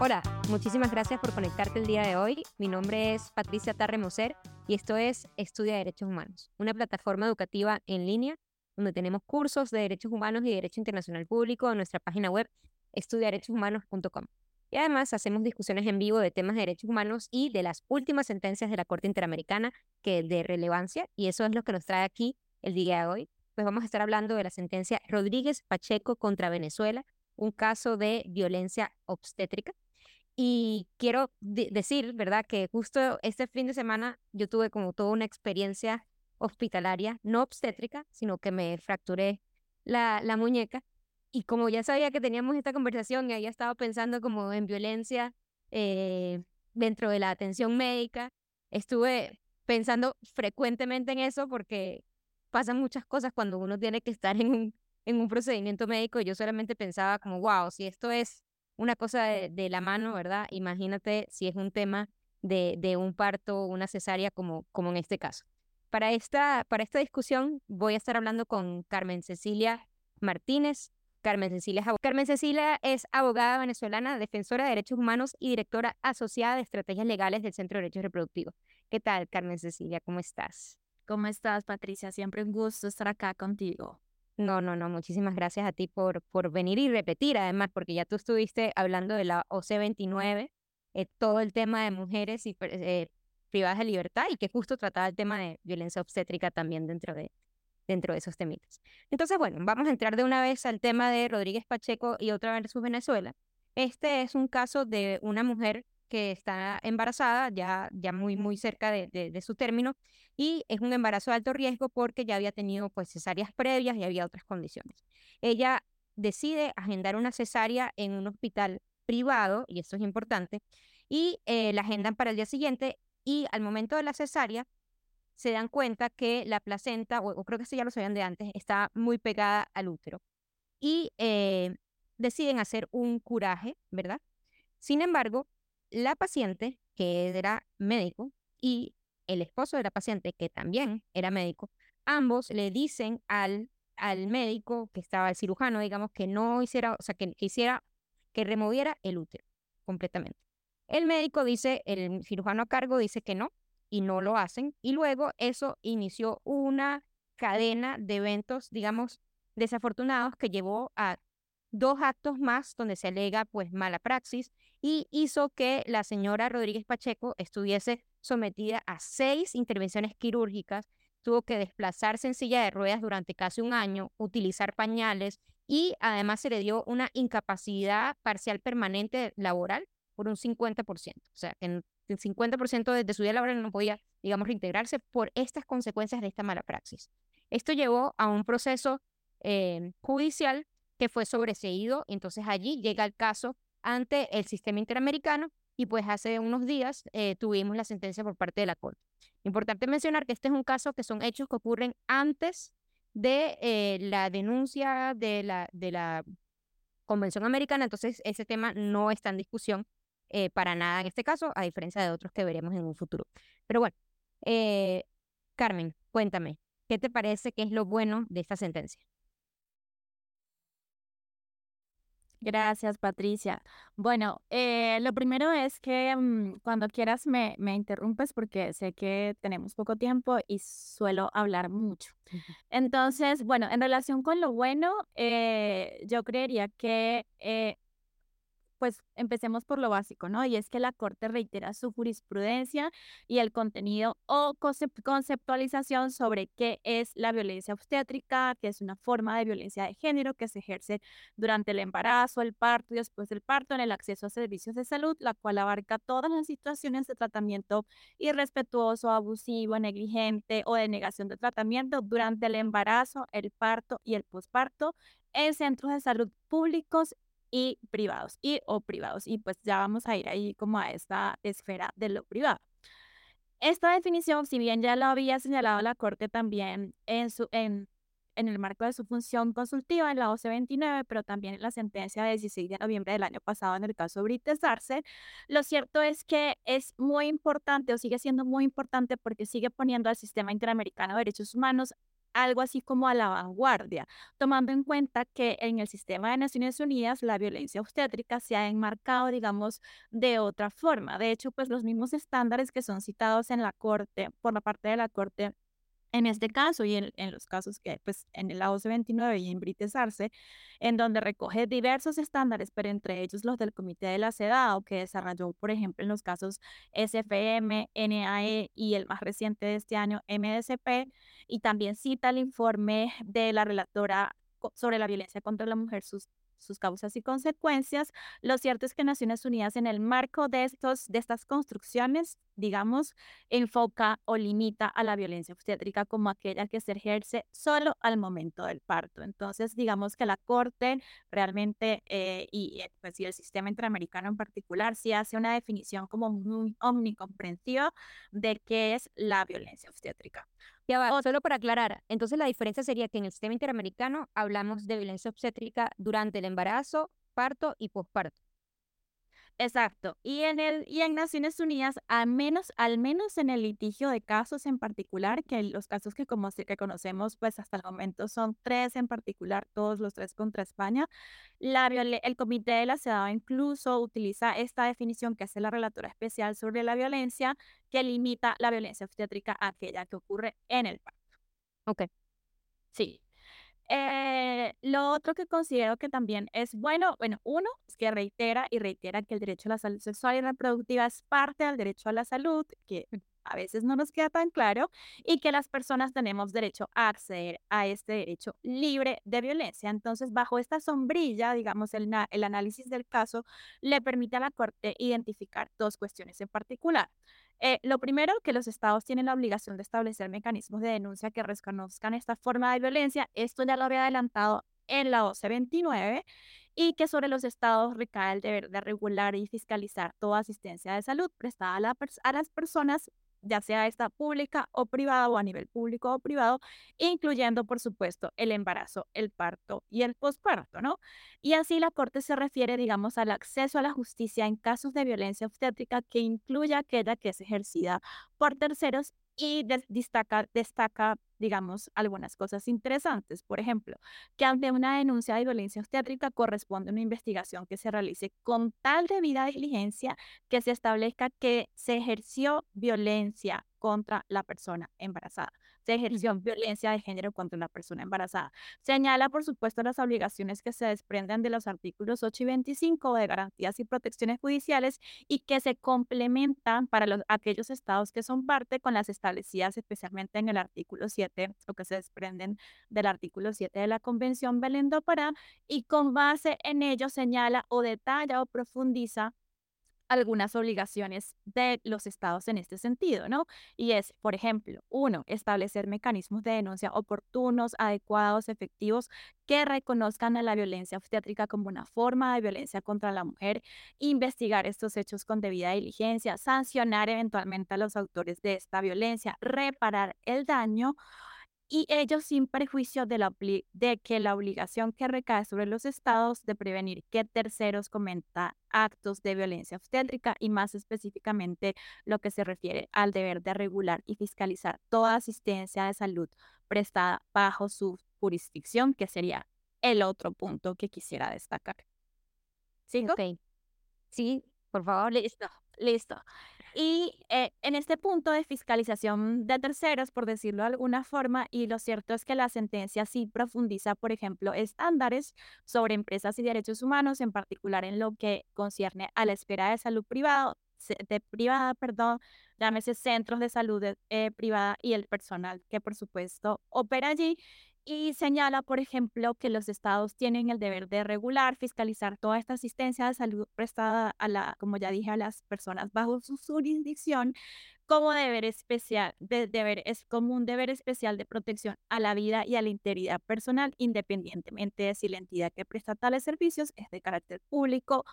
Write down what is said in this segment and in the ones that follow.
Hola, muchísimas gracias por conectarte el día de hoy. Mi nombre es Patricia Tarremoser y esto es Estudia Derechos Humanos, una plataforma educativa en línea donde tenemos cursos de derechos humanos y derecho internacional público en nuestra página web estudiarechoshumanos.com. Y además hacemos discusiones en vivo de temas de derechos humanos y de las últimas sentencias de la Corte Interamericana que de relevancia y eso es lo que nos trae aquí el día de hoy. Pues vamos a estar hablando de la sentencia Rodríguez Pacheco contra Venezuela, un caso de violencia obstétrica y quiero decir, ¿verdad?, que justo este fin de semana yo tuve como toda una experiencia hospitalaria, no obstétrica, sino que me fracturé la, la muñeca. Y como ya sabía que teníamos esta conversación y había estado pensando como en violencia eh, dentro de la atención médica, estuve pensando frecuentemente en eso porque pasan muchas cosas cuando uno tiene que estar en un, en un procedimiento médico. Y yo solamente pensaba como, wow, si esto es una cosa de, la mano, ¿verdad? Imagínate si es un tema de, de un parto o una cesárea como, como en este caso. Para esta, para esta discusión voy a estar hablando con Carmen Cecilia Martínez. Carmen Cecilia, es Carmen Cecilia es abogada venezolana, defensora de derechos humanos y directora asociada de estrategias legales del Centro de Derechos Reproductivos. ¿Qué tal, Carmen Cecilia? ¿Cómo estás? ¿Cómo estás, Patricia? Siempre un gusto estar acá contigo. No, no, no, muchísimas gracias a ti por, por venir y repetir, además, porque ya tú estuviste hablando de la OC29, eh, todo el tema de mujeres y, eh, privadas de libertad y que justo trataba el tema de violencia obstétrica también dentro de, dentro de esos temitas. Entonces, bueno, vamos a entrar de una vez al tema de Rodríguez Pacheco y otra versus Venezuela. Este es un caso de una mujer que está embarazada, ya, ya muy, muy cerca de, de, su término, y es un embarazo de alto riesgo porque ya había tenido pues cesáreas previas y había otras condiciones. Ella decide agendar una cesárea en un hospital privado, y esto es importante, y eh, la agendan para el día siguiente, y al momento de la cesárea se dan cuenta que la placenta, o, creo que esto ya lo sabían de antes, está muy pegada al útero. Y eh, deciden hacer un curaje, ¿verdad? Sin embargo, la paciente, que era médico, y el esposo de la paciente, que también era médico, ambos le dicen al, al médico que estaba, el cirujano, digamos, que no hiciera, o sea, que, hiciera, que removiera el útero completamente. El médico dice, el cirujano a cargo dice que no, y no lo hacen, y luego eso inició una cadena de eventos, digamos, desafortunados que llevó a dos actos más donde se alega pues mala praxis y hizo que la señora Rodríguez Pacheco estuviese sometida a seis intervenciones quirúrgicas, tuvo que desplazarse en silla de ruedas durante casi un año, utilizar pañales y además se le dio una incapacidad parcial permanente laboral por un 50%. O sea, que el 50% de, su vida laboral no podía, digamos, reintegrarse por estas consecuencias de esta mala praxis. Esto llevó a un proceso eh, judicial que fue sobreseído. Entonces allí llega el caso ante el sistema interamericano y pues hace unos días eh, tuvimos la sentencia por parte de la Corte. Importante mencionar que este es un caso que son hechos que ocurren antes de eh, la denuncia de la, de la Convención Americana, entonces ese tema no está en discusión eh, para nada en este caso, a diferencia de otros que veremos en un futuro. Pero bueno, Carmen, cuéntame, ¿qué te parece que es lo bueno de esta sentencia? Gracias, Patricia. Bueno, eh, lo primero es que mm, cuando quieras me, me interrumpes porque sé que tenemos poco tiempo y suelo hablar mucho. Entonces, bueno, en relación con lo bueno, eh, yo creería que eh, pues empecemos por lo básico, ¿no? Y es que la Corte reitera su jurisprudencia y el contenido o conceptualización sobre qué es la violencia obstétrica, que es una forma de violencia de género que se ejerce durante el embarazo, el parto y después del parto en el acceso a servicios de salud, la cual abarca todas las situaciones de tratamiento irrespetuoso, abusivo, negligente o de negación de tratamiento durante el embarazo, el parto y el posparto en centros de salud públicos y privados y o privados. Y pues ya vamos a ir ahí como a esta esfera de lo privado. Esta definición, si bien ya lo había señalado la Corte también en, su, en, en el marco de su función consultiva en la OC 29, pero también en la sentencia de 16 de noviembre del año pasado en el caso Brites Arce, lo cierto es que es muy importante o sigue siendo muy importante porque sigue poniendo al sistema interamericano de derechos humanos algo así como a la vanguardia, tomando en cuenta que en el sistema de Naciones Unidas la violencia obstétrica se ha enmarcado, digamos, de otra forma. De hecho, pues los mismos estándares que son citados en la Corte, por la parte de la Corte en este caso y en, en, los casos que, pues, en el AOC 29 y en Brites Arce, en donde recoge diversos estándares, pero entre ellos los del Comité de la CEDAW, que desarrolló, por ejemplo, en los casos SFM, NAE y el más reciente de este año, MDCP, y también cita el informe de la relatora sobre la violencia contra la mujer, sus causas y consecuencias. Lo cierto es que Naciones Unidas en el marco de, estos, de estas construcciones, digamos, enfoca o limita a la violencia obstétrica como aquella que se ejerce solo al momento del parto. Entonces, digamos que la Corte realmente eh, y, pues, y el sistema interamericano en particular sí hace una definición como muy omnicomprensiva de qué es la violencia obstétrica. Solo para aclarar, entonces la diferencia sería que en el sistema interamericano hablamos de violencia obstétrica durante el embarazo, parto y posparto. Exacto. Y en el y en Naciones Unidas, al menos, al menos en el litigio de casos en particular, que los casos que, como, que conocemos, pues hasta el momento son tres en particular, todos los tres contra España, la, el Comité de la CEDAW incluso utiliza esta definición que hace la relatora especial sobre la violencia, que limita la violencia obstétrica a aquella que ocurre en el parto. Ok. Sí. Eh, lo otro que considero que también es bueno, bueno, uno, es que reitera y reitera que el derecho a la salud sexual y reproductiva es parte del derecho a la salud, que a veces no nos queda tan claro, y que las personas tenemos derecho a acceder a este derecho libre de violencia. Entonces, bajo esta sombrilla, digamos, el, el análisis del caso le permite a la Corte identificar dos cuestiones en particular. Eh, lo primero, que los estados tienen la obligación de establecer mecanismos de denuncia que reconozcan esta forma de violencia. Esto ya lo había adelantado en la OCE 29 y que sobre los estados recae el deber de regular y fiscalizar toda asistencia de salud prestada a, a las personas ya sea esta pública o privada o a nivel público o privado, incluyendo, por supuesto, el embarazo, el parto y el posparto, ¿no? Y así la Corte se refiere, digamos, al acceso a la justicia en casos de violencia obstétrica que incluya aquella que es ejercida por terceros y destaca, destaca, digamos, algunas cosas interesantes. Por ejemplo, que ante una denuncia de violencia obstétrica corresponde una investigación que se realice con tal debida diligencia que se establezca que se ejerció violencia contra la persona embarazada se ejerció violencia de género contra una persona embarazada. Señala, por supuesto, las obligaciones que se desprenden de los artículos 8 y 25 de garantías y protecciones judiciales y que se complementan para los, aquellos estados que son parte con las establecidas especialmente en el artículo 7 o que se desprenden del artículo 7 de la Convención Belén do y con base en ello señala o detalla o profundiza algunas obligaciones de los estados en este sentido, ¿no? Y es, por ejemplo, uno, establecer mecanismos de denuncia oportunos, adecuados, efectivos, que reconozcan a la violencia obstétrica como una forma de violencia contra la mujer, investigar estos hechos con debida diligencia, sancionar eventualmente a los autores de esta violencia, reparar el daño y ellos sin perjuicio de, la, de que la obligación que recae sobre los estados de prevenir que terceros cometa actos de violencia obstétrica y más específicamente lo que se refiere al deber de regular y fiscalizar toda asistencia de salud prestada bajo su jurisdicción, que sería el otro punto que quisiera destacar. ¿Sí? Sí, por favor. Listo, listo. Y eh, en este punto de fiscalización de terceros, por decirlo de alguna forma, y lo cierto es que la sentencia sí profundiza, por ejemplo, estándares sobre empresas y derechos humanos, en particular en lo que concierne a la esfera de salud privada, de privada, perdón, llámese centros de salud eh, privada y el personal que por supuesto opera allí y señala, por ejemplo, que los estados tienen el deber de regular, fiscalizar toda esta asistencia de salud prestada a la, como ya dije, a las personas bajo su jurisdicción como deber especial, de, deber, es como un deber especial de protección a la vida y a la integridad personal, independientemente de si la entidad que presta tales servicios es de carácter público,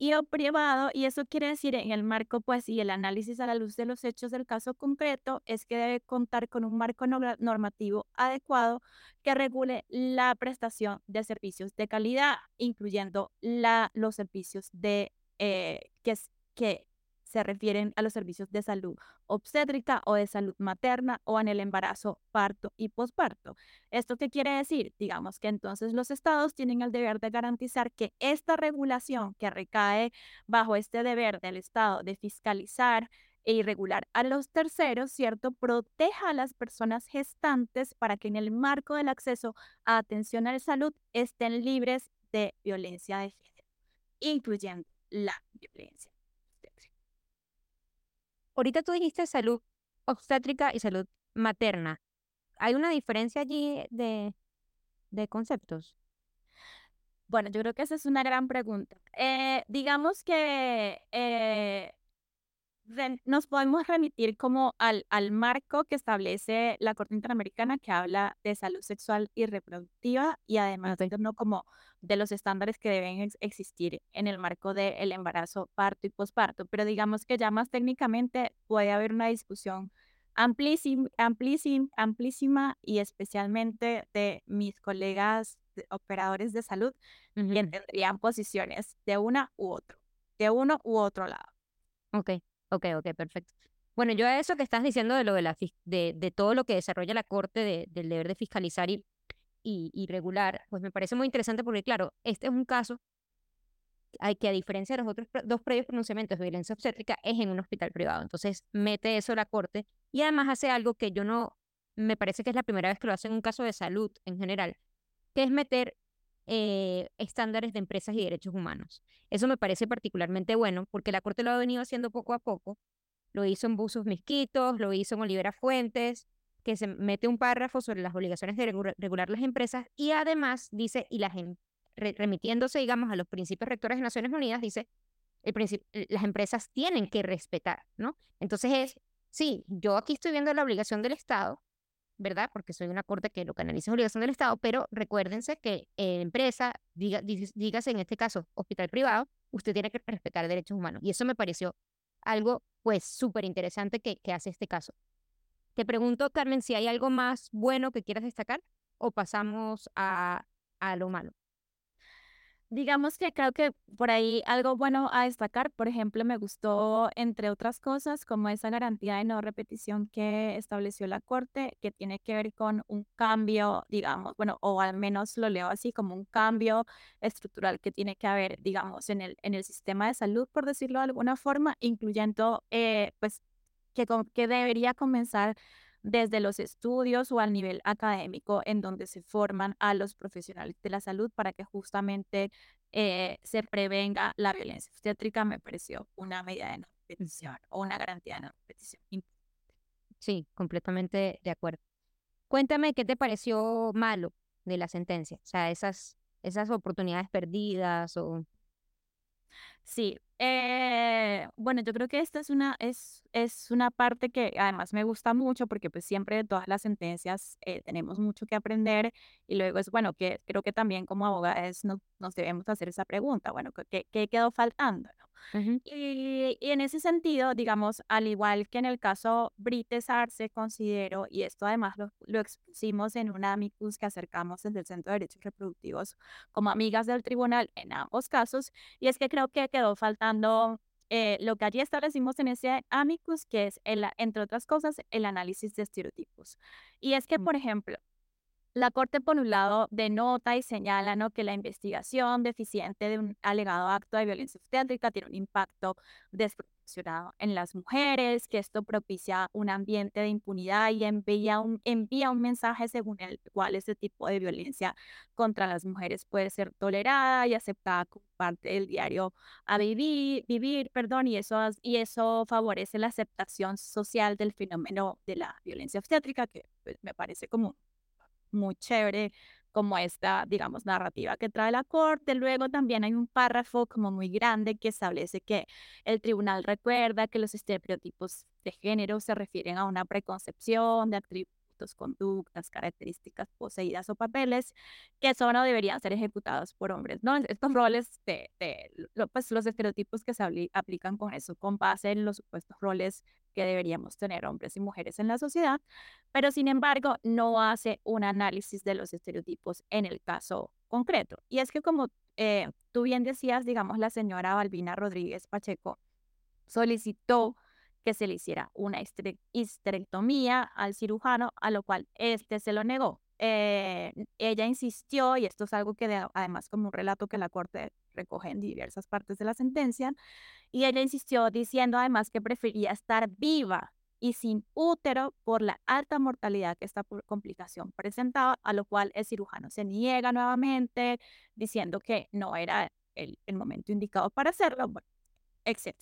y o privado, y eso quiere decir en el marco, pues, y el análisis a la luz de los hechos del caso concreto, es que debe contar con un marco normativo adecuado que regule la prestación de servicios de calidad, incluyendo la, los servicios de, eh, que, que se refieren a los servicios de salud obstétrica o de salud materna o en el embarazo, parto y posparto. ¿Esto qué quiere decir? Digamos que entonces los estados tienen el deber de garantizar que esta regulación que recae bajo este deber del estado de fiscalizar e irregular a los terceros, ¿cierto? Proteja a las personas gestantes para que en el marco del acceso a atención a la salud estén libres de violencia de género, incluyendo la violencia. Ahorita tú dijiste salud obstétrica y salud materna. ¿Hay una diferencia allí de, de conceptos? Bueno, yo creo que esa es una gran pregunta. Eh, digamos que eh, nos podemos remitir como al, al marco que establece la Corte Interamericana que habla de salud sexual y reproductiva y además no como de los estándares que deben existir en el marco del embarazo, parto y posparto. Pero digamos que ya más técnicamente puede haber una discusión amplísima, amplísima, amplísima y especialmente de mis colegas operadores de salud que tendrían posiciones de una u otro, de uno u otro lado. Ok. Ok, ok, perfecto. Bueno, yo a eso que estás diciendo de lo de la de, de todo lo que desarrolla la Corte de, del deber de fiscalizar y, y, regular, pues me parece muy interesante porque, claro, este es un caso que a diferencia de los otros dos previos pronunciamientos de violencia obstétrica, es en un hospital privado. Entonces, mete eso la Corte y además hace algo que yo no, me parece que es la primera vez que lo hace en un caso de salud en general, que es meter eh, estándares de empresas y derechos humanos. Eso me parece particularmente bueno porque la Corte lo ha venido haciendo poco a poco. Lo hizo en Buzos Misquitos, lo hizo en Olivera Fuentes, que se mete un párrafo sobre las obligaciones de regular las empresas y además dice, y las remitiéndose, digamos, a los principios rectores de Naciones Unidas, dice, el las empresas tienen que respetar, ¿no? Entonces es, sí, yo aquí estoy viendo la obligación del Estado, ¿verdad? Porque soy una corte que lo canaliza es obligación del Estado, pero recuérdense que en empresa, diga, dígase en este caso hospital privado, usted tiene que respetar derechos humanos. Y eso me pareció algo, pues, súper interesante que, que hace este caso. Te pregunto, Carmen, si hay algo más bueno que quieras destacar o pasamos a, a lo malo. Digamos que creo que por ahí algo bueno a destacar, por ejemplo, me gustó, entre otras cosas, como esa garantía de no repetición que estableció la Corte, que tiene que ver con un cambio, digamos, bueno, o al menos lo leo así, como un cambio estructural que tiene que haber, digamos, en el, en el sistema de salud, por decirlo de alguna forma, incluyendo, eh, pues, que, que debería comenzar desde los estudios o al nivel académico en donde se forman a los profesionales de la salud para que justamente eh, se prevenga la violencia obstétrica, me pareció una medida de no repetición o una garantía de no repetición. Sí, completamente de acuerdo. Cuéntame qué te pareció malo de la sentencia, o sea, esas, esas oportunidades perdidas o... Sí, eh, bueno, yo creo que esta es una, es, es una parte que además me gusta mucho porque pues siempre de todas las sentencias eh, tenemos mucho que aprender y luego es bueno que creo que también como abogados nos, nos debemos hacer esa pregunta, bueno, ¿qué, qué quedó faltando? y, y, en ese sentido, digamos, al igual que en el caso Brites Arce, considero, y esto además lo, lo expusimos en un amicus que acercamos desde el Centro de Derechos Reproductivos como amigas del tribunal en ambos casos, y es que creo que quedó faltando eh, lo que allí establecimos en ese amicus, que es, el, entre otras cosas, el análisis de estereotipos. Y es que, mm. por ejemplo, la Corte, por un lado, denota y señala ¿no? que la investigación deficiente de un alegado acto de violencia obstétrica tiene un impacto desproporcionado en las mujeres, que esto propicia un ambiente de impunidad y envía un, envía un mensaje según el cual ese tipo de violencia contra las mujeres puede ser tolerada y aceptada como parte del diario a vivir, vivir perdón, y eso, y eso favorece la aceptación social del fenómeno de la violencia obstétrica, que pues, me parece como muy chévere como esta, digamos, narrativa que trae la Corte. Luego también hay un párrafo como muy grande que establece que el tribunal recuerda que los estereotipos de género se refieren a una preconcepción de atributos conductas, características poseídas o papeles que son o deberían ser ejecutados por hombres, ¿no? Estos roles de, de pues, los estereotipos que se aplican con eso, con base en los supuestos roles que deberíamos tener hombres y mujeres en la sociedad, pero sin embargo no hace un análisis de los estereotipos en el caso concreto. Y es que como eh, tú bien decías, digamos, la señora Balbina Rodríguez Pacheco, solicitó que se le hiciera una histerectomía al cirujano, a lo cual este se lo negó. Eh, ella insistió, y esto es algo que además como un relato que la corte recoge en diversas partes de la sentencia, y ella insistió diciendo además que prefería estar viva y sin útero por la alta mortalidad que esta complicación presentaba, a lo cual el cirujano se niega nuevamente, diciendo que no era el, momento indicado para hacerlo, etc.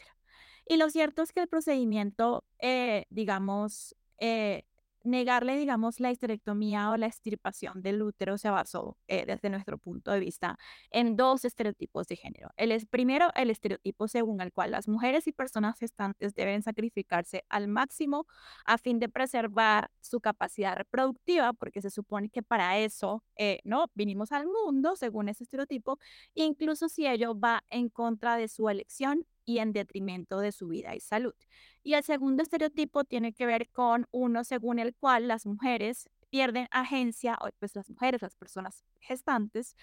Y lo cierto es que el procedimiento, eh, digamos, eh, negarle, digamos, la histerectomía o la extirpación del útero se basó, eh, desde nuestro punto de vista, en dos estereotipos de género. El es, primero, el estereotipo según el cual las mujeres y personas gestantes deben sacrificarse al máximo a fin de preservar su capacidad reproductiva, porque se supone que para eso, eh, ¿no? Vinimos al mundo, según ese estereotipo, incluso si ello va en contra de su elección y en detrimento de su vida y salud. Y el segundo estereotipo tiene que ver con uno según el cual las mujeres pierden agencia, o pues las mujeres, las personas gestantes,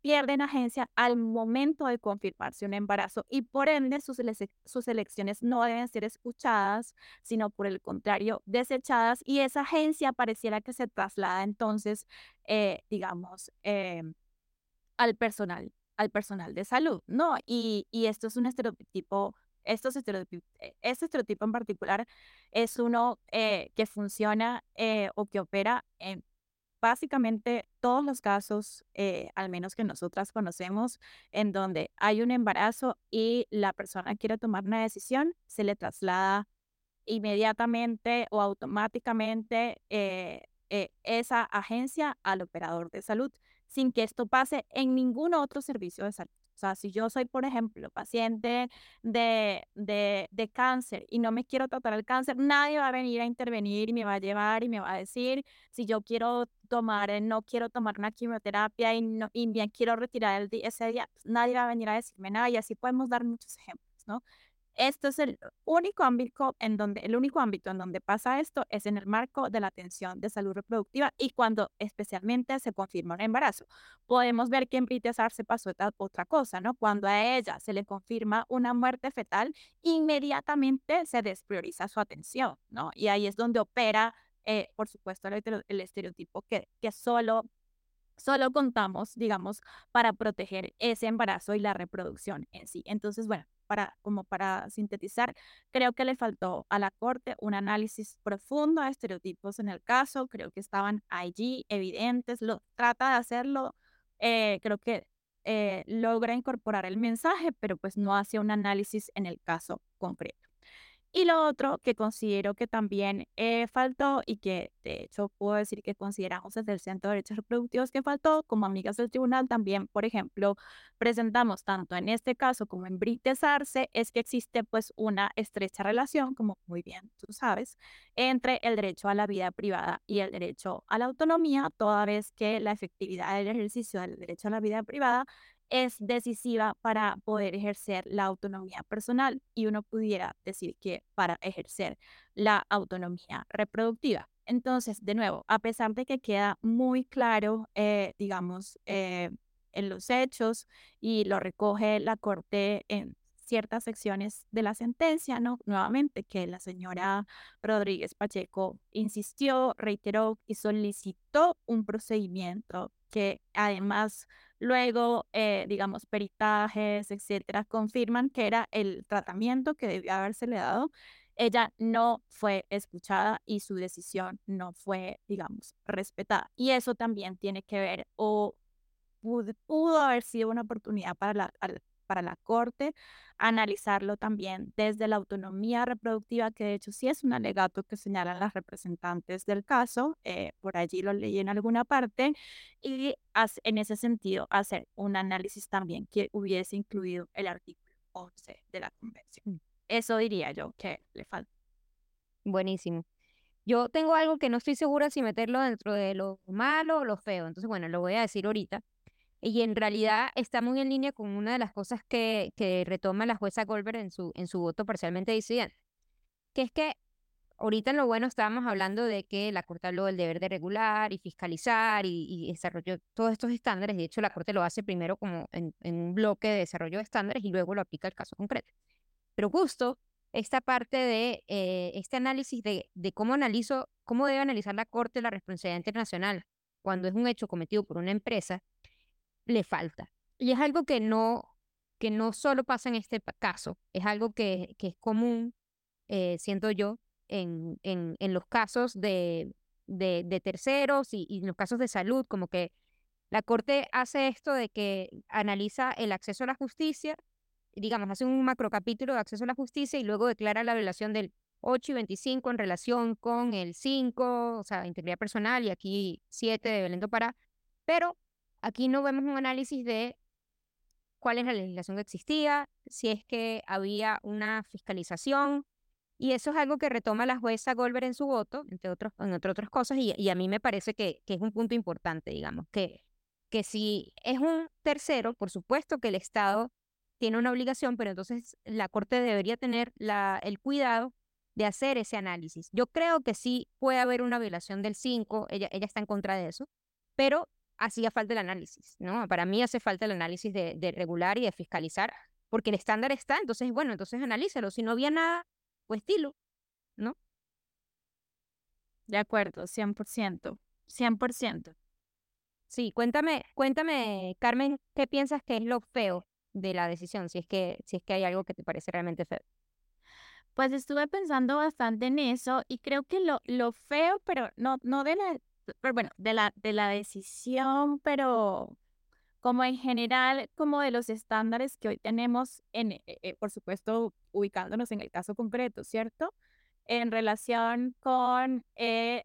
pierden agencia al momento de confirmarse un embarazo y por ende sus, sus elecciones no deben ser escuchadas, sino por el contrario, desechadas y esa agencia pareciera que se traslada entonces, eh, digamos, eh, al personal al personal de salud, ¿no? Y, y esto es un estereotipo, estos estereotipos, eh, este estereotipo en particular es uno eh, que funciona eh, o que opera en básicamente todos los casos, al menos que nosotras conocemos, en donde hay un embarazo y la persona quiere tomar una decisión, se le traslada inmediatamente o automáticamente esa agencia al operador de salud sin que esto pase en ningún otro servicio de salud. O sea, si yo soy, por ejemplo, paciente de, de, de, cáncer y no me quiero tratar el cáncer, nadie va a venir a intervenir y me va a llevar y me va a decir si yo quiero tomar, eh, no quiero tomar una quimioterapia y, no, y bien quiero retirar el, ese día, nadie va a venir a decirme nada y así podemos dar muchos ejemplos, ¿no? Esto es el único ámbito en donde el único ámbito en donde pasa esto es en el marco de la atención de salud reproductiva y cuando especialmente se confirma un embarazo. Podemos ver que en Britesar se pasó otra cosa, ¿no? Cuando a ella se le confirma una muerte fetal, inmediatamente se desprioriza su atención, ¿no? Y ahí es donde opera, eh, por supuesto, el, el estereotipo que, que solo solo contamos, digamos, para proteger ese embarazo y la reproducción en sí. Entonces, bueno, para, como para sintetizar, creo que le faltó a la Corte un análisis profundo de estereotipos en el caso, creo que estaban allí evidentes, lo trata de hacerlo, eh, creo que eh, logra incorporar el mensaje, pero pues no hace un análisis en el caso concreto. Y lo otro que considero que también eh, faltó y que de hecho puedo decir que consideramos desde el Centro de Derechos Reproductivos que faltó, como amigas del tribunal también, por ejemplo, presentamos tanto en este caso como en Brites Arce, es que existe pues una estrecha relación, como muy bien tú sabes, entre el derecho a la vida privada y el derecho a la autonomía, toda vez que la efectividad del ejercicio del derecho a la vida privada es decisiva para poder ejercer la autonomía personal y uno pudiera decir que para ejercer la autonomía reproductiva. Entonces, de nuevo, a pesar de que queda muy claro, eh, digamos, eh, en los hechos y lo recoge la Corte en ciertas secciones de la sentencia, ¿no? Nuevamente, que la señora Rodríguez Pacheco insistió, reiteró y solicitó un procedimiento que además Luego, eh, digamos, peritajes, etcétera, confirman que era el tratamiento que debía habérsele dado. Ella no fue escuchada y su decisión no fue, digamos, respetada. Y eso también tiene que ver o pudo, haber sido una oportunidad para la, para la Corte, analizarlo también desde la autonomía reproductiva, que de hecho sí es un alegato que señalan las representantes del caso, eh, por allí lo leí en alguna parte, y en ese sentido hacer un análisis también que hubiese incluido el artículo 11 de la Convención. Mm. Eso diría yo que le falta. Buenísimo. Yo tengo algo que no estoy segura si meterlo dentro de lo malo o lo feo, entonces bueno, lo voy a decir ahorita. Y en realidad está muy en línea con una de las cosas que, retoma la jueza Goldberg en su, en su voto parcialmente disidente, que es que ahorita en lo bueno estábamos hablando de que la Corte habló del deber de regular y fiscalizar y, y desarrolló todos estos estándares. De hecho, la Corte lo hace primero como en, en, un bloque de desarrollo de estándares y luego lo aplica al caso concreto. Pero justo esta parte de eh, este análisis de, de cómo analizo, cómo debe analizar la Corte la responsabilidad internacional cuando es un hecho cometido por una empresa, le falta. Y es algo que no, que no solo pasa en este caso, es algo que, que es común, eh, siento yo, en, en, en los casos de, de, terceros y, y en los casos de salud, como que la Corte hace esto de que analiza el acceso a la justicia digamos, hace un macrocapítulo de acceso a la justicia y luego declara la violación del 8 y 25 en relación con el 5, o sea, integridad personal, y aquí 7 de Belén para Pero aquí no vemos un análisis de cuál es la legislación que existía, si es que había una fiscalización, y eso es algo que retoma la jueza Goldberg en su voto, entre, otros, entre otras cosas, y, a mí me parece que, que, es un punto importante, digamos, que, que si es un tercero, por supuesto que el Estado tiene una obligación, pero entonces la Corte debería tener la, el cuidado de hacer ese análisis. Yo creo que sí puede haber una violación del 5, ella, ella está en contra de eso, pero hacía falta el análisis, ¿no? Para mí hace falta el análisis de, de regular y de fiscalizar, porque el estándar está, entonces, bueno, entonces analízalo. Si no había nada, pues dilo, ¿no? De acuerdo, 100%, 100%. Sí, cuéntame, cuéntame, Carmen, ¿qué piensas que es lo feo de la decisión, si es que, si es que hay algo que te parece realmente feo. Pues estuve pensando bastante en eso y creo que lo, lo feo, pero no, no de la, bueno, de la, de la decisión, pero como en general, como de los estándares que hoy tenemos, en, eh, eh, por supuesto, ubicándonos en el caso concreto, ¿cierto? En relación con eh,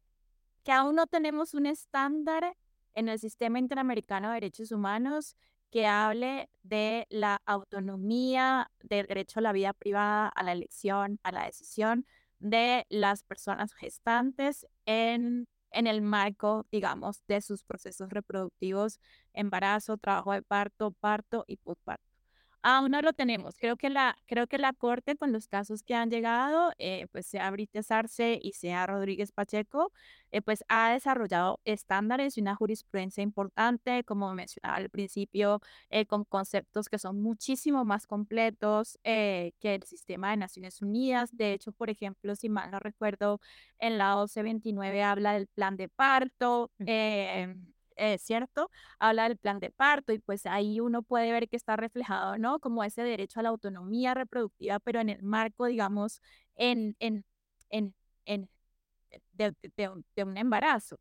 que aún no tenemos un estándar en el sistema interamericano de derechos humanos que hable de la autonomía del derecho a la vida privada, a la elección, a la decisión de las personas gestantes en, en el marco, digamos, de sus procesos reproductivos, embarazo, trabajo de parto, parto y postparto. Aún no lo tenemos. Creo que la, creo que la Corte, con los casos que han llegado, eh, pues sea Brites Arce y sea Rodríguez Pacheco, eh, pues ha desarrollado estándares y una jurisprudencia importante, como mencionaba al principio, eh, con conceptos que son muchísimo más completos que el sistema de Naciones Unidas. De hecho, por ejemplo, si mal no recuerdo, en la OCE 29 habla del plan de parto. Eh, eh, ¿cierto? Habla del plan de parto y pues ahí uno puede ver que está reflejado, ¿no? Como ese derecho a la autonomía reproductiva, pero en el marco, digamos, en, en, en, en de, de, un, embarazo.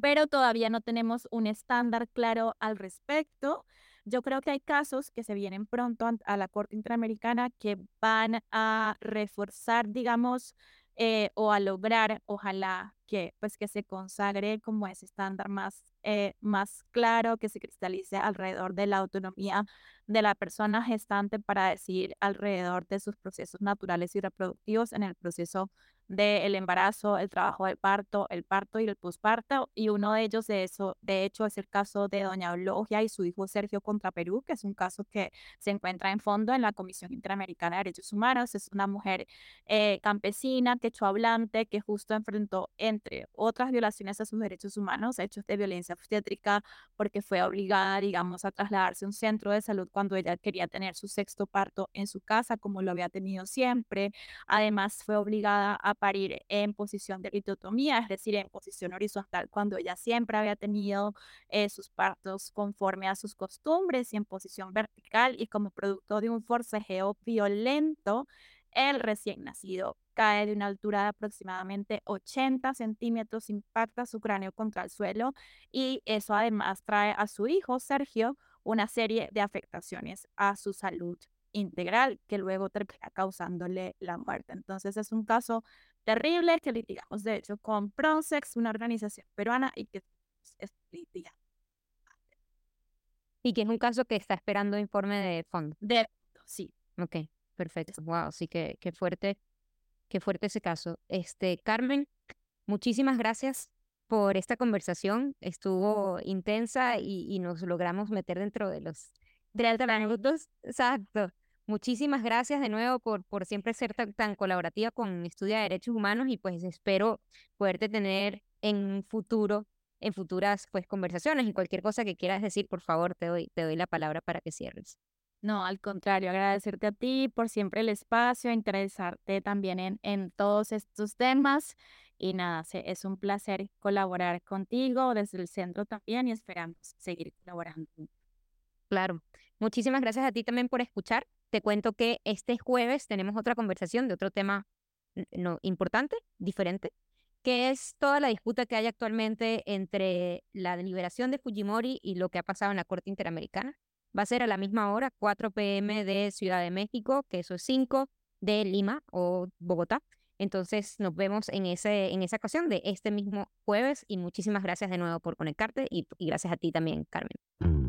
Pero todavía no tenemos un estándar claro al respecto. Yo creo que hay casos que se vienen pronto a la Corte Interamericana que van a reforzar, digamos, eh, o a lograr, ojalá, que pues que se consagre como ese estándar más eh, más claro, que se cristalice alrededor de la autonomía de la persona gestante para decidir alrededor de sus procesos naturales y reproductivos en el proceso del embarazo, el trabajo del parto, el parto y el posparto. Y uno de ellos, de, eso, de hecho, es el caso de doña Eulogia y su hijo Sergio contra Perú, que es un caso que se encuentra en fondo en la Comisión Interamericana de Derechos Humanos. Es una mujer eh, campesina, hablante, que justo enfrentó, entre otras violaciones a sus derechos humanos, hechos de violencia obstétrica, porque fue obligada, digamos, a trasladarse a un centro de salud cuando ella quería tener su sexto parto en su casa, como lo había tenido siempre. Además, fue obligada a parir en posición de litotomía, es decir, en posición horizontal, cuando ella siempre había tenido eh, sus partos conforme a sus costumbres y en posición vertical y como producto de un forcejeo violento, el recién nacido cae de una altura de aproximadamente 80 centímetros, impacta su cráneo contra el suelo y eso además trae a su hijo Sergio una serie de afectaciones a su salud integral que luego termina causándole la muerte. Entonces es un caso terrible que litigamos de hecho con Pronsex, una organización peruana y que es litigado. Y que es un caso que está esperando informe de fondo. De sí. Ok, perfecto. Wow, sí que, qué fuerte Qué fuerte ese caso. Este, Carmen, muchísimas gracias por esta conversación. Estuvo intensa y, nos logramos meter dentro de los 30 minutos. Exacto. Muchísimas gracias de nuevo por, por siempre ser tan, colaborativa con Estudia Derechos Humanos y pues espero poderte tener en un futuro, en futuras pues conversaciones y cualquier cosa que quieras decir, por favor, te doy, te doy la palabra para que cierres. No, al contrario, agradecerte a ti por siempre el espacio, interesarte también en, en todos estos temas. Y nada, se- es un placer colaborar contigo desde el centro también y esperamos seguir colaborando. Claro. Muchísimas gracias a ti también por escuchar. Te cuento que este jueves tenemos otra conversación de otro tema no, importante, diferente, que es toda la disputa que hay actualmente entre la deliberación de Fujimori y lo que ha pasado en la Corte Interamericana. Va a ser a la misma hora, 4 p.m. de Ciudad de México, que eso es 5 de Lima o Bogotá. Entonces nos vemos en, ese, en esa ocasión de este mismo jueves y muchísimas gracias de nuevo por conectarte y, y gracias a ti también, Carmen.